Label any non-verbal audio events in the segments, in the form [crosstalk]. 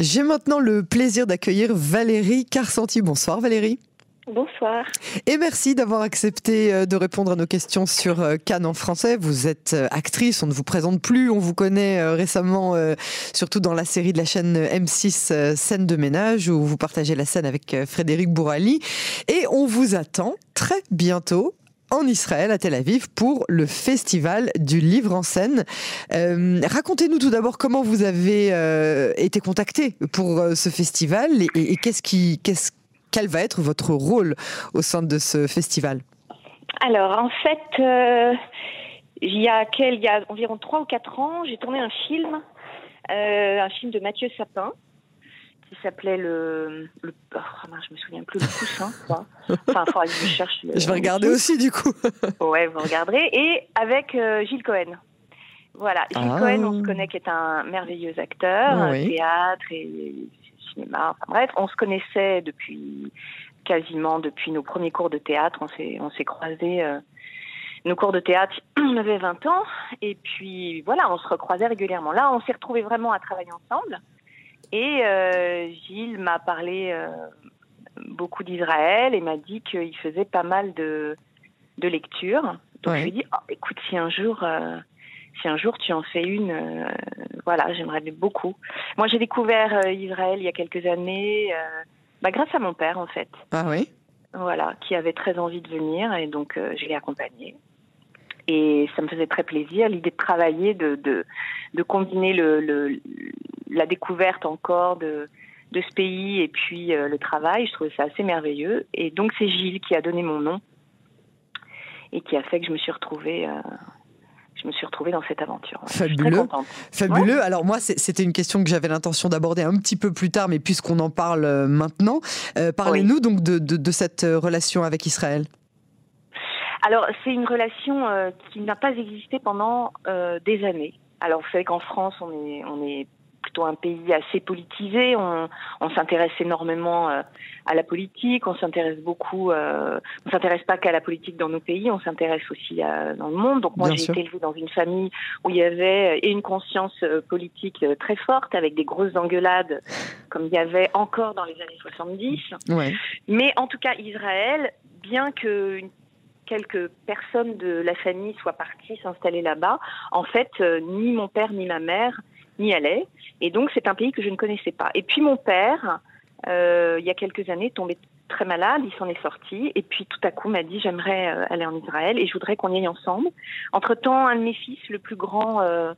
J'ai maintenant le plaisir d'accueillir Valérie Carcenti. Bonsoir Valérie. Bonsoir. Et merci d'avoir accepté euh, de répondre à nos questions sur euh, Cannes en français. Vous êtes euh, actrice, on ne vous présente plus, on vous connaît récemment, surtout dans la série de la chaîne M6 Scène de ménage, où vous partagez la scène avec Frédéric Bourali. Et on vous attend très bientôt en Israël, à Tel Aviv, pour le festival du livre en scène. Racontez-nous tout d'abord comment vous avez été contacté pour ce festival et, qu'est-ce qui, qu'est-ce quel va être votre rôle au sein de ce festival? Alors, en fait, euh, il, y a quel, il y a environ 3 ou 4 ans, j'ai tourné un film, euh, un film de Mathieu Sapin, qui s'appelait le, le oh, je me souviens plus le coussin quoi. enfin il que je cherche je vais regarder aussi du coup [laughs] ouais vous regarderez et avec euh, Gilles Cohen voilà Gilles ah. Cohen on se connaît qui est un merveilleux acteur théâtre et cinéma. bref, on se connaissait depuis quasiment depuis nos premiers cours de théâtre. On s'est on s'est croisés. Euh, nos cours de théâtre, [clears throat] on avait 20 ans, et puis voilà, on se recroisait régulièrement. Là, on s'est retrouvés vraiment à travailler ensemble. Et euh, Gilles m'a parlé euh, beaucoup d'Israël et m'a dit qu'il faisait pas mal de, de lectures. Donc je lui ai dit, oh, écoute, si un jour si un jour tu en fais une, euh, voilà, j'aimerais beaucoup. Moi, j'ai découvert euh, Israël il y a quelques années, euh, bah, grâce à mon père en fait. Ah oui. Voilà, qui avait très envie de venir et donc je l'ai accompagné. Et ça me faisait très plaisir l'idée de travailler, de, de, de combiner le, le, la découverte encore de, de ce pays et puis le travail. Je trouvais ça assez merveilleux. Et donc c'est Gilles qui a donné mon nom et qui a fait que je me suis retrouvée je me suis retrouvée dans cette aventure. Fabuleux. Fabuleux. Alors moi, c'était une question que j'avais l'intention d'aborder un petit peu plus tard, mais puisqu'on en parle euh, maintenant, euh, parlez-nous donc de, de, cette euh, relation avec Israël. Alors c'est une relation qui n'a pas existé pendant des années. Alors vous savez qu'en France, on est, on est plutôt un pays assez politisé. On, on s'intéresse énormément euh, à la politique. On s'intéresse beaucoup. Euh, on s'intéresse pas qu'à la politique dans nos pays. On s'intéresse aussi à, dans le monde. Donc moi, j'ai été élevée dans une famille où il y avait et une conscience euh, politique euh, très forte, avec des grosses engueulades, comme il y avait encore dans les années 70. Ouais. Mais en tout cas, Israël, bien que quelques personnes de la famille soient parties s'installer là-bas, en fait, ni mon père ni ma mère n'y allait. Et donc, c'est un pays que je ne connaissais pas. Et puis, mon père, euh, il y a quelques années, tombait très malade, il s'en est sorti, et puis tout à coup m'a dit j'aimerais euh, aller en Israël et je voudrais qu'on y aille ensemble. Entre-temps, un de mes fils, le plus grand, euh,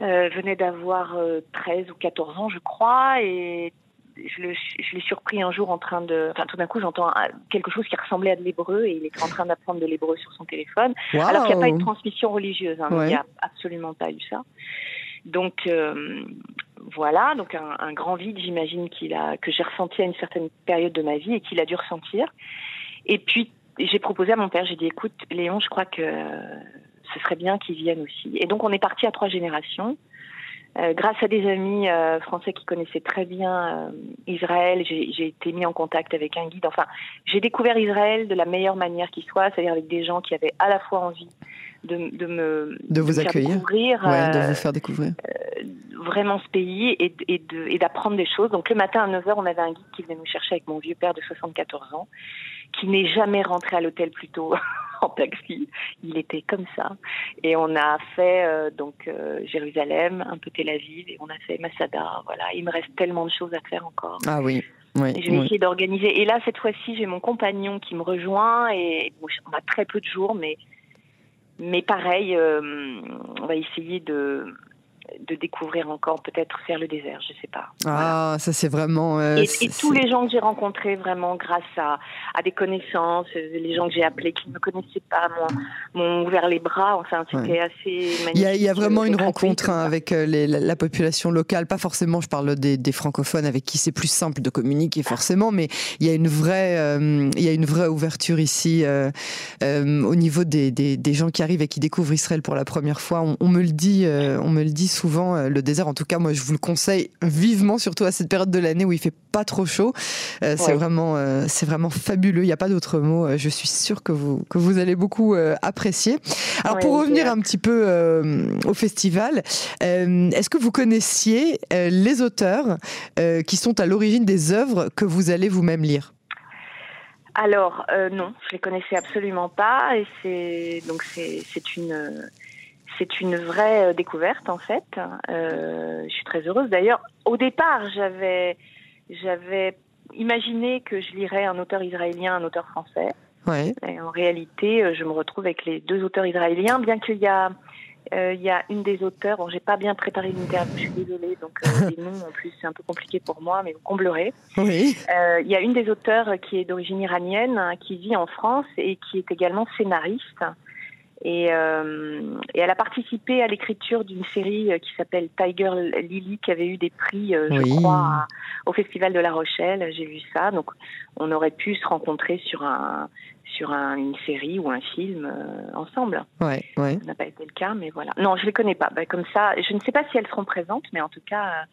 venait d'avoir 13 ou 14 ans, je crois, et je, l'ai surpris un jour en train de. Enfin, tout d'un coup, j'entends quelque chose qui ressemblait à de l'hébreu et il était en train d'apprendre de l'hébreu sur son téléphone. Alors qu'il n'y a pas eu de transmission religieuse, hein, il n'y a absolument pas eu ça. Donc euh, voilà, donc un, grand vide, j'imagine qu'il a que j'ai ressenti à une certaine période de ma vie et qu'il a dû ressentir. Et puis j'ai proposé à mon père, j'ai dit écoute Léon, je crois que ce serait bien qu'il vienne aussi. Et donc on est parti à trois générations. Euh, grâce à des amis euh, français qui connaissaient très bien Israël, j'ai été mis en contact avec un guide. Enfin, j'ai découvert Israël de la meilleure manière qui soit, c'est-à-dire avec des gens qui avaient à la fois envie de, de me de vous accueillir, ouais, de vous faire découvrir euh, vraiment ce pays et, et d'apprendre des choses. Donc le matin à 9h, on avait un guide qui venait nous chercher avec mon vieux père de 74 ans, qui n'est jamais rentré à l'hôtel plus tôt [laughs] en taxi. Il était comme ça. Et on a fait euh, donc euh, Jérusalem, un peu Tel Aviv, et on a fait Masada. Voilà, il me reste tellement de choses à faire encore. Ah oui. Oui, je vais essayer d'organiser. Et là, cette fois-ci, j'ai mon compagnon qui me rejoint et on a très peu de jours, mais mais pareil, euh, on va essayer de de découvrir encore, peut-être faire le désert, je sais pas. Ah, ça c'est vraiment. Euh, et, tous les gens que j'ai rencontrés vraiment grâce à, à des connaissances, euh, les gens que j'ai appelés qui ne me connaissaient pas m'ont ouvert les bras. Enfin, c'était assez magnifique. Il y, a, il y a vraiment une rencontre hein, avec euh, les, la, population locale, pas forcément, je parle des, des francophones avec qui c'est plus simple de communiquer forcément, mais il y a une vraie, il y a une vraie ouverture ici au niveau des, des, des, gens qui arrivent et qui découvrent Israël pour la première fois. On, on me le dit, on me le dit souvent le désert. En tout cas, moi, je vous le conseille vivement, surtout à cette période de l'année où il fait pas trop chaud. C'est vraiment, c'est vraiment fabuleux. Il n'y a pas d'autre mot. Je suis sûre que vous que vous allez beaucoup apprécier. Alors, pour revenir un petit peu au festival, est-ce que vous connaissiez les auteurs qui sont à l'origine des œuvres que vous allez vous-même lire? Alors euh, non, je les connaissais absolument pas et c'est donc c'est une c'est une vraie euh, découverte en fait. Euh, je suis très heureuse d'ailleurs. Au départ, j'avais j'avais imaginé que je lirais un auteur israélien, un auteur français. Ouais. Et en réalité, je me retrouve avec les deux auteurs israéliens, bien qu'il y a euh, il y a une des auteurs, bon, j'ai pas bien préparé l'interview, je suis désolée, donc euh, [laughs] les noms en plus c'est un peu compliqué pour moi, mais vous comblerez. Oui. Euh, il y a une des auteurs qui est d'origine iranienne, hein, qui vit en France et qui est également scénariste. Et, euh, et elle a participé à l'écriture d'une série qui s'appelle Tiger Lily, qui avait eu des prix, je crois, au Festival de La Rochelle. J'ai vu ça, donc on aurait pu se rencontrer sur un sur une série ou un film euh, ensemble. Ouais, ouais. Ça n'a pas été le cas, mais voilà. Non, je les connais pas. Bah, comme ça, je ne sais pas si elles seront présentes, mais en tout cas,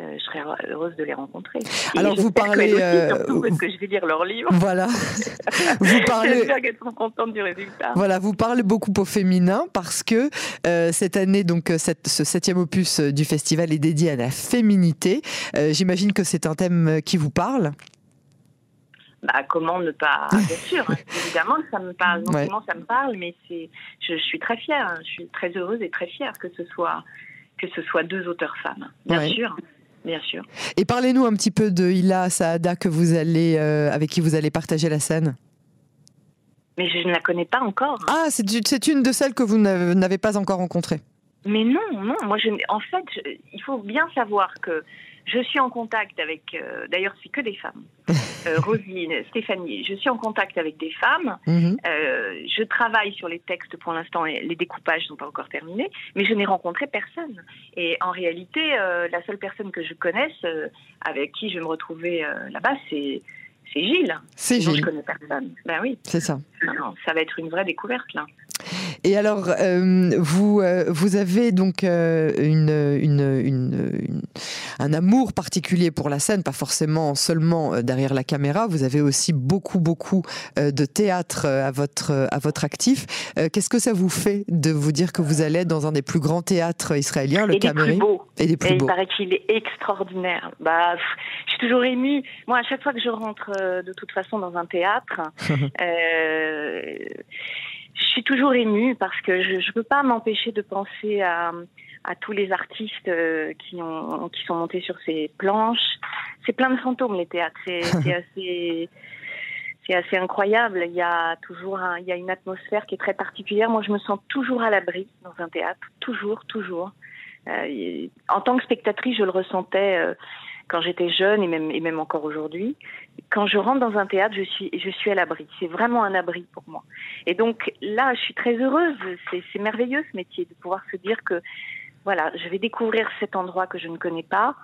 euh, je serais heureuse de les rencontrer. Alors vous parlez, aussi, euh, surtout parce que je vais lire leurs livres. Voilà. [laughs] vous parlez. J'espère qu'elles seront contentes du résultat. Voilà, vous parlez beaucoup au féminin parce que cette année, donc cette, ce septième opus du festival est dédié à la féminité. J'imagine que c'est un thème qui vous parle bah, comment ne pas? [laughs] Bien sûr, hein. évidemment ça me parle. Non seulement ça me parle, mais c'est, je, suis très fière. Hein. Je suis très heureuse et très fière que ce soit que ce soit deux auteurs femmes. Bien sûr. Bien sûr. Et parlez-nous un petit peu de Hila Saada que vous allez, euh, avec qui vous allez partager la scène. Mais je ne la connais pas encore. Ah, c'est une de celles que vous n'avez pas encore rencontrées. Mais non, non. Moi, je, en fait, il faut bien savoir que je suis en contact avec, euh, d'ailleurs, c'est que des femmes. [laughs] Euh, Rosine, Stéphanie, je suis en contact avec des femmes. Mhm. Euh, je travaille sur les textes pour l'instant, les découpages ne sont pas encore terminés, mais je n'ai rencontré personne. Et en réalité, la seule personne que je connaisse, avec qui je vais me retrouver là-bas, c'est c'est Gilles. C'est Gilles. Je connais personne. Ben oui. C'est ça. ça va être une vraie découverte là. Et alors, euh, vous, euh, vous avez donc euh, une, une, un amour particulier pour la scène, pas forcément seulement derrière la caméra. Vous avez aussi beaucoup, beaucoup de théâtre à votre, à votre actif. Qu'est-ce que ça vous fait de vous dire que vous allez dans un des plus grands théâtres israéliens, le Cameroun Et des plus beaux. Il paraît qu'il est extraordinaire. Bah, je suis toujours émue. Moi, à chaque fois que je rentre de toute façon dans un théâtre, [laughs] suis toujours émue parce que je ne peux pas m'empêcher de penser à, à tous les artistes euh, qui, ont, qui sont montés sur ces planches. C'est plein de fantômes, les théâtres. [laughs] C'est assez, c'est assez incroyable. Il y a toujours un, il y a une atmosphère qui est très particulière. Moi, je me sens toujours à l'abri dans un théâtre. Toujours, toujours. Euh, en tant que spectatrice, je le ressentais. Euh, quand j'étais jeune et même, et même encore aujourd'hui, quand je rentre dans un théâtre, je suis, je suis à l'abri. C'est vraiment un abri pour moi. Et donc là, je suis très heureuse. C'est merveilleux ce métier de pouvoir se dire que voilà, je vais découvrir cet endroit que je ne connais pas.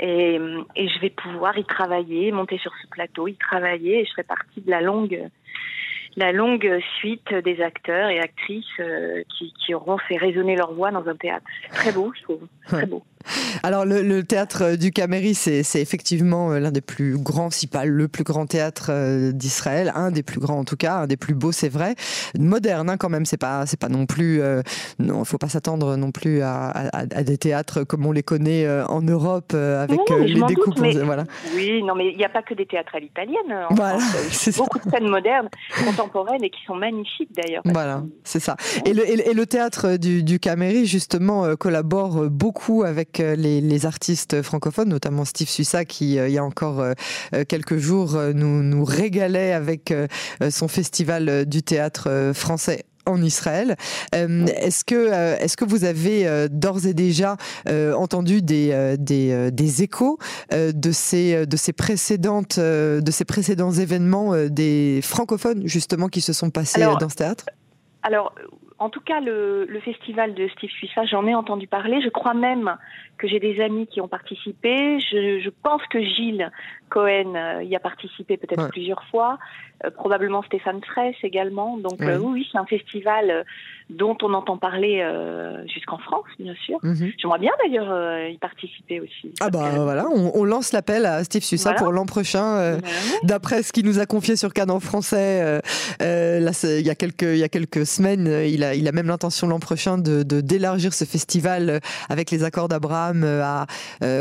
Et, et je vais pouvoir y travailler, monter sur ce plateau, y travailler, et je serai partie de la longue, la longue suite des acteurs et actrices euh, qui, qui, auront fait résonner leur voix dans un théâtre. C'est très beau, je trouve. Très beau. Alors le, théâtre du Caméry, c'est effectivement euh, l'un des plus grands, si pas le plus grand théâtre euh, d'Israël, un des plus grands en tout cas, un des plus beaux, c'est vrai, moderne hein, quand même. C'est pas, c'est pas non plus, non, il faut pas s'attendre non plus à, des théâtres comme on les connaît en Europe avec les découpes. voilà. Oui, non, mais il n'y a pas que des théâtres à l'italienne. Voilà, [laughs] c'est beaucoup de scènes modernes, contemporaines et qui sont magnifiques d'ailleurs. Voilà, c'est ça. Et le, et le, théâtre du, du Caméry justement collabore beaucoup avec les, artistes francophones, notamment Steve Sussa, qui euh, il y a encore euh, euh, quelques jours nous, nous régalait avec son festival du théâtre français en Israël. est-ce que est-ce que vous avez d'ores et déjà entendu des des, des échos de ces de ces précédentes de ces précédents événements des francophones justement qui se sont passés dans ce théâtre? Alors en tout cas, le, festival de Steve Suissa, j'en ai entendu parler. Je crois même que j'ai des amis qui ont participé. Je, pense que Gilles Cohen euh, y a participé peut-être plusieurs fois. Probablement Stéphane Fraisse également. Donc oui, oui c'est un festival dont on entend parler euh, jusqu'en France, bien sûr. Mhm. J'aimerais bien d'ailleurs euh, y participer aussi. Ah bah voilà, on, lance l'appel à Steve Sussa pour l'an prochain. Euh, d'après ce qu'il nous a confié sur Cannes en français, là, il, y a quelques, il y a quelques semaines, il a, il a même l'intention l'an prochain de, d'élargir ce festival avec les accords d'Abraham à,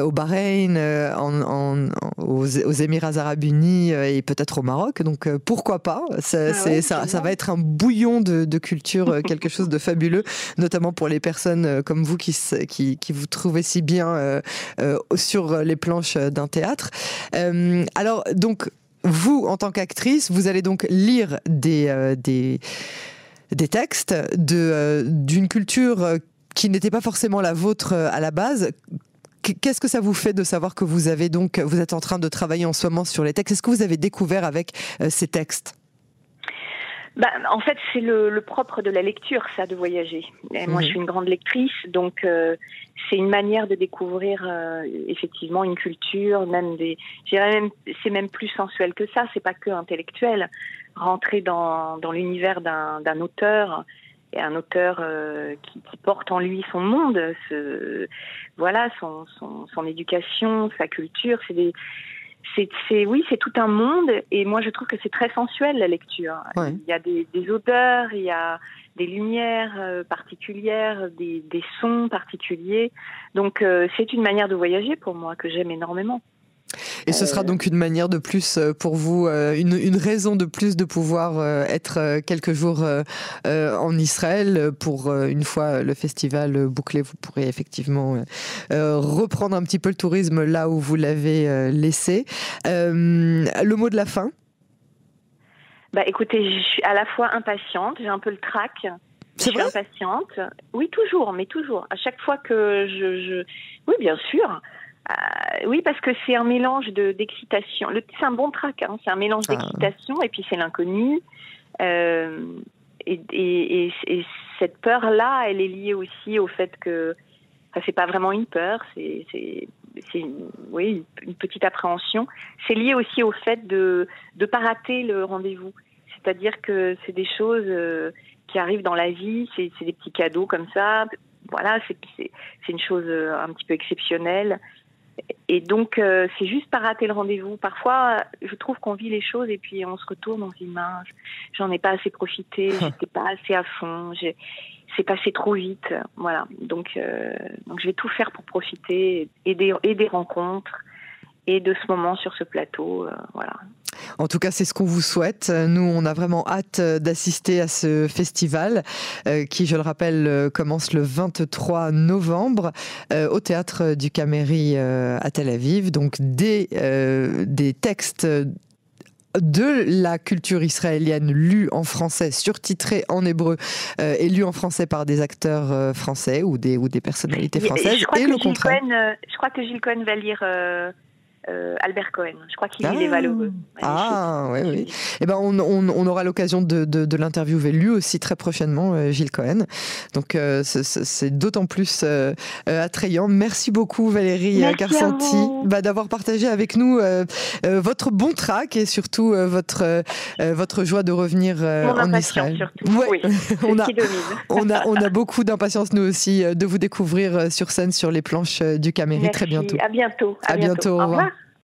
au Bahreïn, en, aux, Émirats arabes unis et peut-être au Maroc. Donc pourquoi pas ça, ah ça, ça, va être un bouillon de, de culture, quelque chose de fabuleux, [laughs] notamment pour les personnes euh, comme vous qui, qui, qui vous trouvez si bien euh, euh, sur les planches d'un théâtre. alors, donc, vous, en tant qu'actrice, vous allez donc lire des, des, des textes d'une culture qui n'était pas forcément la vôtre à la base. Qu'est-ce que ça vous fait de savoir que vous avez donc, vous êtes en train de travailler en ce moment sur les textes? Est-ce que vous avez découvert avec ces textes? Bah, en fait, c'est le, le, propre de la lecture, ça, de voyager. Et Moi, je mhm. suis une grande lectrice, donc euh, c'est une manière de découvrir euh, effectivement une culture, même des. même, c'est même plus sensuel que ça. C'est pas que intellectuel. Rentrer dans, dans l'univers d'un auteur et un auteur euh, qui, qui, porte en lui son monde, ce, voilà, son, son, son éducation, sa culture. C'est des c'est, oui, c'est tout un monde et moi je trouve que c'est très sensuel la lecture. Il y a des, odeurs, il y a des lumières euh, particulières, des, sons particuliers. Donc euh, c'est une manière de voyager pour moi que j'aime énormément. Et ce sera donc une manière de plus euh, pour vous, euh, une, raison de plus de pouvoir euh, être quelques jours en Israël pour une fois le festival bouclé, vous pourrez effectivement reprendre un petit peu le tourisme là où vous l'avez laissé. Le mot de la fin? Bah, écoutez, je suis à la fois impatiente, j'ai un peu le trac. Je suis impatiente. Oui, toujours, mais toujours. À chaque fois que je, je... oui, bien sûr. Euh, oui, parce que c'est un mélange d'excitation. C'est un bon track, hein, c'est un mélange ah. d'excitation et puis c'est l'inconnu. Euh, et, et, et, cette peur-là, elle est liée aussi au fait que, enfin, c'est pas vraiment une peur, c'est, oui, une petite appréhension. C'est lié aussi au fait de ne pas rater le rendez-vous. C'est-à-dire que c'est des choses euh, qui arrivent dans la vie, c'est des petits cadeaux comme ça. Voilà, c'est une chose un petit peu exceptionnelle. Et donc, euh, c'est juste pas rater le rendez-vous. Parfois, je trouve qu'on vit les choses et puis on se retourne, on se dit mince, j'en ai pas assez profité, [laughs] j'étais pas assez à fond, c'est passé trop vite. Voilà. Donc, euh, donc, je vais tout faire pour profiter et des, et des rencontres et de ce moment sur ce plateau. Euh, voilà. En tout cas, c'est ce qu'on vous souhaite. Nous, on a vraiment hâte d'assister à ce festival euh, qui, je le rappelle, euh, commence le 23 novembre au théâtre du Caméry à Tel Aviv. Donc des, des textes de la culture israélienne lus en français, surtitrés en hébreu et lus en français par des acteurs français ou des, ou des personnalités françaises. Et, le contraire. je crois que Gilles Cohen va lire euh, Albert Cohen. Je crois qu'il est valeureux. Ah, oui, oui. Eh ben, on, on, aura l'occasion de, de, l'interviewer lui aussi très prochainement, euh, Gilles Cohen. Donc, euh, c'est d'autant plus attrayant. Merci beaucoup, Valérie Garsanti, bah, d'avoir partagé avec nous votre bon track et surtout votre, votre joie de revenir en Israël. Surtout. Oui, [laughs] [laughs] on, a, on, a, on [laughs] a beaucoup d'impatience, nous aussi, de vous découvrir sur scène sur les planches du Caméry très bientôt. À bientôt. À, bientôt. bientôt. Au revoir.